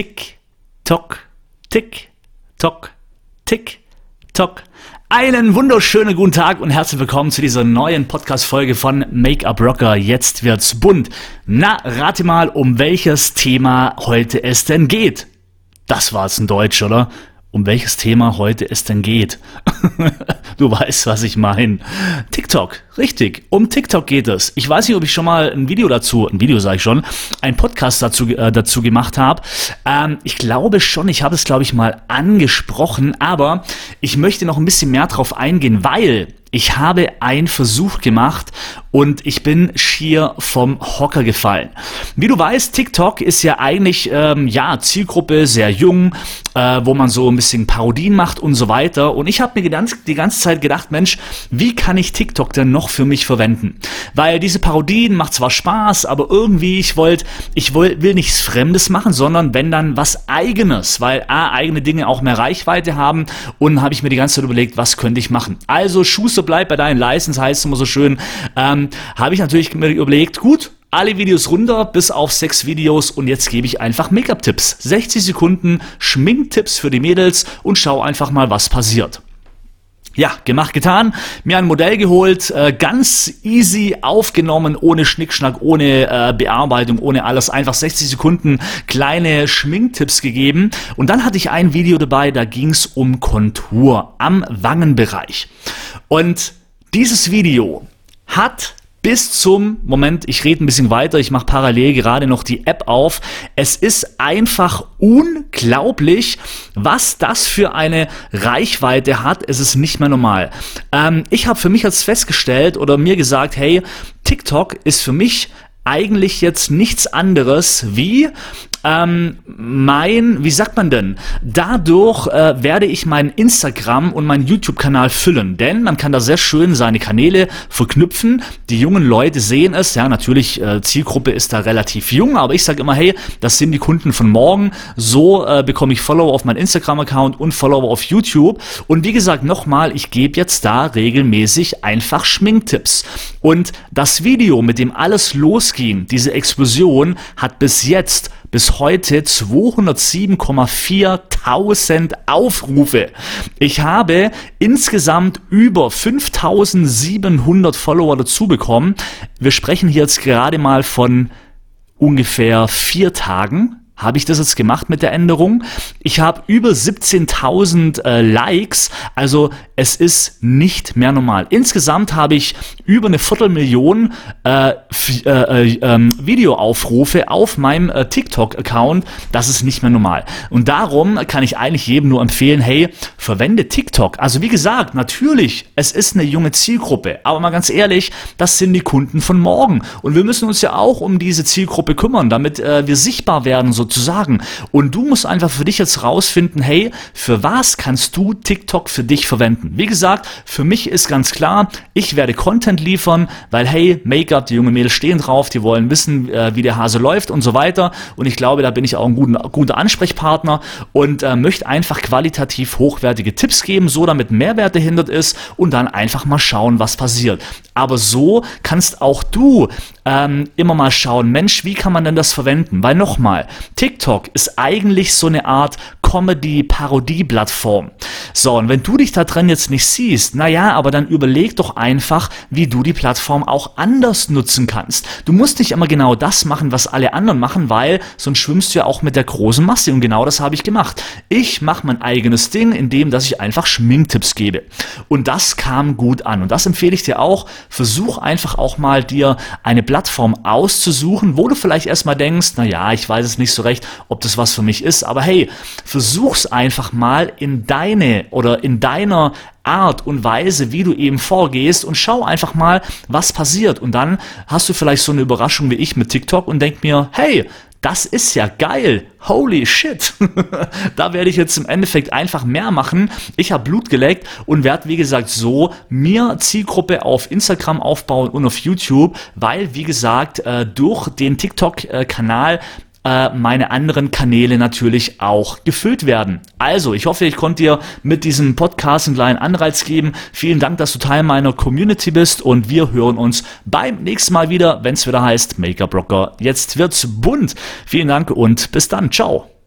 Tick, Tock, Tick, Tock, Tick, Tock. Einen wunderschönen guten Tag und herzlich willkommen zu dieser neuen Podcast-Folge von Make-up Rocker. Jetzt wird's bunt. Na, rate mal, um welches Thema heute es denn geht. Das war's in Deutsch, oder? Um welches Thema heute es denn geht. du weißt, was ich meine. TikTok, richtig. Um TikTok geht es. Ich weiß nicht, ob ich schon mal ein Video dazu, ein Video sage ich schon, ein Podcast dazu, äh, dazu gemacht habe. Ähm, ich glaube schon, ich habe es, glaube ich, mal angesprochen, aber ich möchte noch ein bisschen mehr drauf eingehen, weil ich habe einen Versuch gemacht und ich bin schier vom Hocker gefallen. Wie du weißt, TikTok ist ja eigentlich ähm, ja Zielgruppe sehr jung, äh, wo man so ein bisschen Parodien macht und so weiter. Und ich habe mir die, ganze Zeit gedacht, Mensch, wie kann ich TikTok denn noch für mich verwenden? Weil diese Parodien macht zwar Spaß, aber irgendwie ich wollte, ich will, will nichts Fremdes machen, sondern wenn dann was Eigenes, weil a eigene Dinge auch mehr Reichweite haben. Und habe ich mir die ganze Zeit überlegt, was könnte ich machen? Also Schuster bleibt bei deinen License, heißt immer so schön, ähm, habe ich natürlich mir überlegt, gut, alle Videos runter, bis auf sechs Videos und jetzt gebe ich einfach Make-up-Tipps. 60 Sekunden Schminktipps für die Mädels und schau einfach mal, was passiert. Ja, gemacht, getan. Mir ein Modell geholt, äh, ganz easy aufgenommen, ohne Schnickschnack, ohne äh, Bearbeitung, ohne alles. Einfach 60 Sekunden kleine Schminktipps gegeben. Und dann hatte ich ein Video dabei, da ging es um Kontur am Wangenbereich. Und dieses Video hat bis zum Moment, ich rede ein bisschen weiter, ich mache parallel gerade noch die App auf. Es ist einfach unglaublich, was das für eine Reichweite hat. Es ist nicht mehr normal. Ähm, ich habe für mich jetzt festgestellt oder mir gesagt, hey, TikTok ist für mich eigentlich jetzt nichts anderes wie ähm, mein, wie sagt man denn? Dadurch äh, werde ich meinen Instagram und meinen YouTube-Kanal füllen, denn man kann da sehr schön seine Kanäle verknüpfen. Die jungen Leute sehen es, ja, natürlich, äh, Zielgruppe ist da relativ jung, aber ich sage immer, hey, das sind die Kunden von morgen. So äh, bekomme ich Follower auf meinen Instagram-Account und Follower auf YouTube. Und wie gesagt, nochmal, ich gebe jetzt da regelmäßig einfach Schminktipps. Und das Video, mit dem alles losging, diese Explosion, hat bis jetzt bis heute 207,4.000 Aufrufe. Ich habe insgesamt über 5700 Follower dazu bekommen. Wir sprechen hier jetzt gerade mal von ungefähr vier Tagen habe ich das jetzt gemacht mit der Änderung. Ich habe über 17.000 äh, Likes, also es ist nicht mehr normal. Insgesamt habe ich über eine Viertelmillion äh, äh, äh, ähm, Videoaufrufe auf meinem äh, TikTok-Account. Das ist nicht mehr normal. Und darum kann ich eigentlich jedem nur empfehlen, hey, verwende TikTok. Also wie gesagt, natürlich, es ist eine junge Zielgruppe, aber mal ganz ehrlich, das sind die Kunden von morgen. Und wir müssen uns ja auch um diese Zielgruppe kümmern, damit äh, wir sichtbar werden, so sozusagen. Und du musst einfach für dich jetzt rausfinden, hey, für was kannst du TikTok für dich verwenden? Wie gesagt, für mich ist ganz klar, ich werde Content liefern, weil hey, Make-up, die jungen Mädels stehen drauf, die wollen wissen, äh, wie der Hase läuft und so weiter. Und ich glaube, da bin ich auch ein guter, guter Ansprechpartner und äh, möchte einfach qualitativ hochwertige Tipps geben, so damit Mehrwert dahinter ist und dann einfach mal schauen, was passiert. Aber so kannst auch du ähm, immer mal schauen, Mensch, wie kann man denn das verwenden? Weil nochmal, TikTok ist eigentlich so eine Art Comedy-Parodie-Plattform. So, und wenn du dich da drin jetzt nicht siehst, naja, aber dann überleg doch einfach, wie du die Plattform auch anders nutzen kannst. Du musst nicht immer genau das machen, was alle anderen machen, weil sonst schwimmst du ja auch mit der großen Masse und genau das habe ich gemacht. Ich mache mein eigenes Ding, indem dass ich einfach Schminktipps gebe. Und das kam gut an und das empfehle ich dir auch. Versuch einfach auch mal dir eine Plattform auszusuchen, wo du vielleicht erstmal denkst, naja, ich weiß es nicht so recht, ob das was für mich ist, aber hey, versuch's einfach mal in deine oder in deiner Art und Weise, wie du eben vorgehst und schau einfach mal, was passiert. Und dann hast du vielleicht so eine Überraschung wie ich mit TikTok und denk mir, hey, das ist ja geil. Holy shit. da werde ich jetzt im Endeffekt einfach mehr machen. Ich habe Blut geleckt und werde, wie gesagt, so mir Zielgruppe auf Instagram aufbauen und auf YouTube, weil, wie gesagt, äh, durch den TikTok-Kanal äh, meine anderen Kanäle natürlich auch gefüllt werden. Also, ich hoffe, ich konnte dir mit diesem Podcast einen kleinen Anreiz geben. Vielen Dank, dass du Teil meiner Community bist und wir hören uns beim nächsten Mal wieder, wenn es wieder heißt Make-up Rocker. Jetzt wird's bunt. Vielen Dank und bis dann. Ciao.